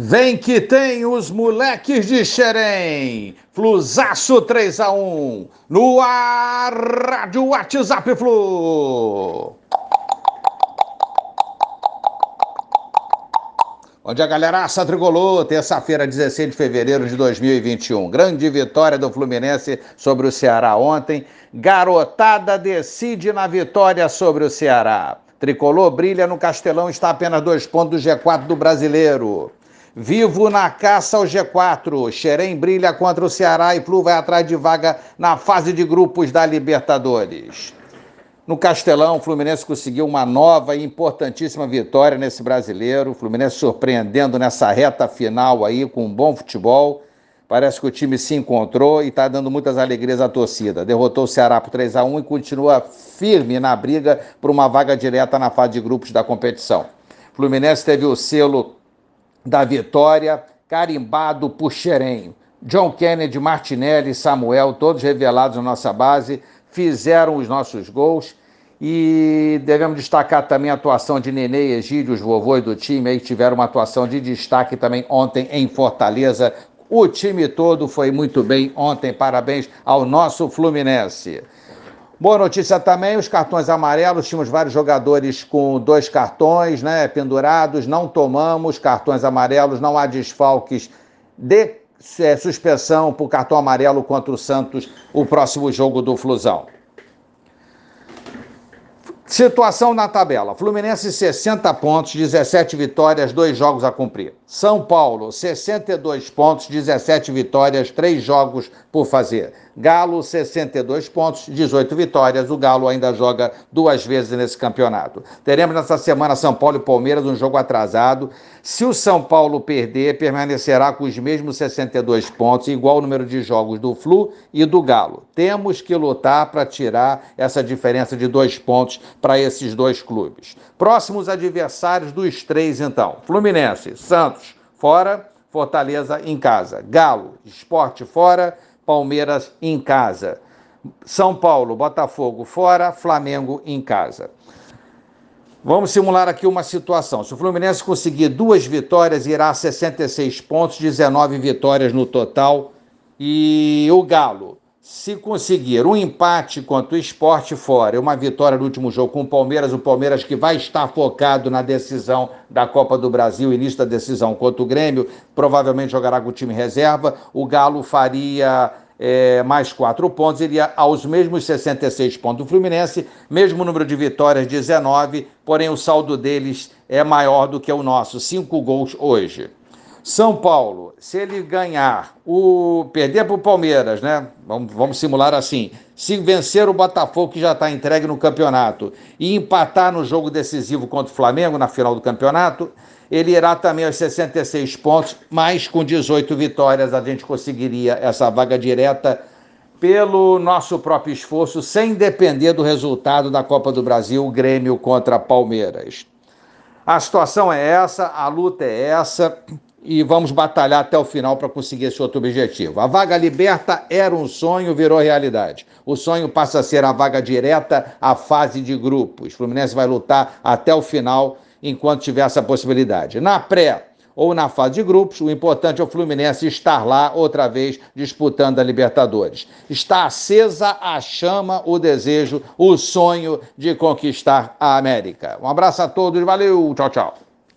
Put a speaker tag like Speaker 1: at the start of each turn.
Speaker 1: Vem que tem os moleques de Xerém. Fluzaço 3 a 1 no ar, Rádio WhatsApp Flu. Bom dia, galeraça tricolor. Terça-feira, 16 de fevereiro de 2021. Grande vitória do Fluminense sobre o Ceará ontem. Garotada decide na vitória sobre o Ceará. Tricolor brilha no Castelão, está apenas dois pontos do G4 do brasileiro. Vivo na caça ao G4. Xerém brilha contra o Ceará e Flu vai atrás de vaga na fase de grupos da Libertadores. No Castelão, o Fluminense conseguiu uma nova e importantíssima vitória nesse brasileiro. O Fluminense surpreendendo nessa reta final aí com um bom futebol. Parece que o time se encontrou e está dando muitas alegrias à torcida. Derrotou o Ceará por 3 a 1 e continua firme na briga por uma vaga direta na fase de grupos da competição. O Fluminense teve o selo da vitória, carimbado por Xerém. John Kennedy, Martinelli, Samuel, todos revelados na nossa base, fizeram os nossos gols. E devemos destacar também a atuação de Nenê e Egílio, os vovôs do time, aí tiveram uma atuação de destaque também ontem em Fortaleza. O time todo foi muito bem ontem. Parabéns ao nosso Fluminense. Boa notícia também, os cartões amarelos, tínhamos vários jogadores com dois cartões, né, pendurados, não tomamos cartões amarelos, não há desfalques de é, suspensão por cartão amarelo contra o Santos, o próximo jogo do Flusão. Situação na tabela: Fluminense 60 pontos, 17 vitórias, 2 jogos a cumprir. São Paulo 62 pontos, 17 vitórias, 3 jogos por fazer. Galo 62 pontos, 18 vitórias. O Galo ainda joga duas vezes nesse campeonato. Teremos nessa semana São Paulo e Palmeiras, um jogo atrasado. Se o São Paulo perder, permanecerá com os mesmos 62 pontos, igual o número de jogos do Flu e do Galo. Temos que lutar para tirar essa diferença de dois pontos para esses dois clubes. Próximos adversários dos três, então: Fluminense, Santos, fora, Fortaleza em casa. Galo, Esporte fora, Palmeiras em casa. São Paulo, Botafogo fora, Flamengo em casa. Vamos simular aqui uma situação. Se o Fluminense conseguir duas vitórias, irá a 66 pontos, 19 vitórias no total. E o Galo, se conseguir um empate contra o esporte fora e uma vitória no último jogo com o Palmeiras, o Palmeiras que vai estar focado na decisão da Copa do Brasil, início da decisão contra o Grêmio, provavelmente jogará com o time reserva. O Galo faria é, mais quatro pontos, iria aos mesmos 66 pontos do Fluminense, mesmo número de vitórias, 19, porém o saldo deles é maior do que o nosso, cinco gols hoje. São Paulo, se ele ganhar, o perder para o Palmeiras, né? Vamos, vamos simular assim. Se vencer o Botafogo, que já está entregue no campeonato, e empatar no jogo decisivo contra o Flamengo na final do campeonato, ele irá também aos 66 pontos, mas com 18 vitórias a gente conseguiria essa vaga direta pelo nosso próprio esforço, sem depender do resultado da Copa do Brasil, Grêmio contra Palmeiras. A situação é essa, a luta é essa e vamos batalhar até o final para conseguir esse outro objetivo. A vaga liberta era um sonho, virou realidade. O sonho passa a ser a vaga direta à fase de grupos. O Fluminense vai lutar até o final enquanto tiver essa possibilidade. Na pré ou na fase de grupos, o importante é o Fluminense estar lá outra vez disputando a Libertadores. Está acesa a chama, o desejo, o sonho de conquistar a América. Um abraço a todos, valeu, tchau, tchau.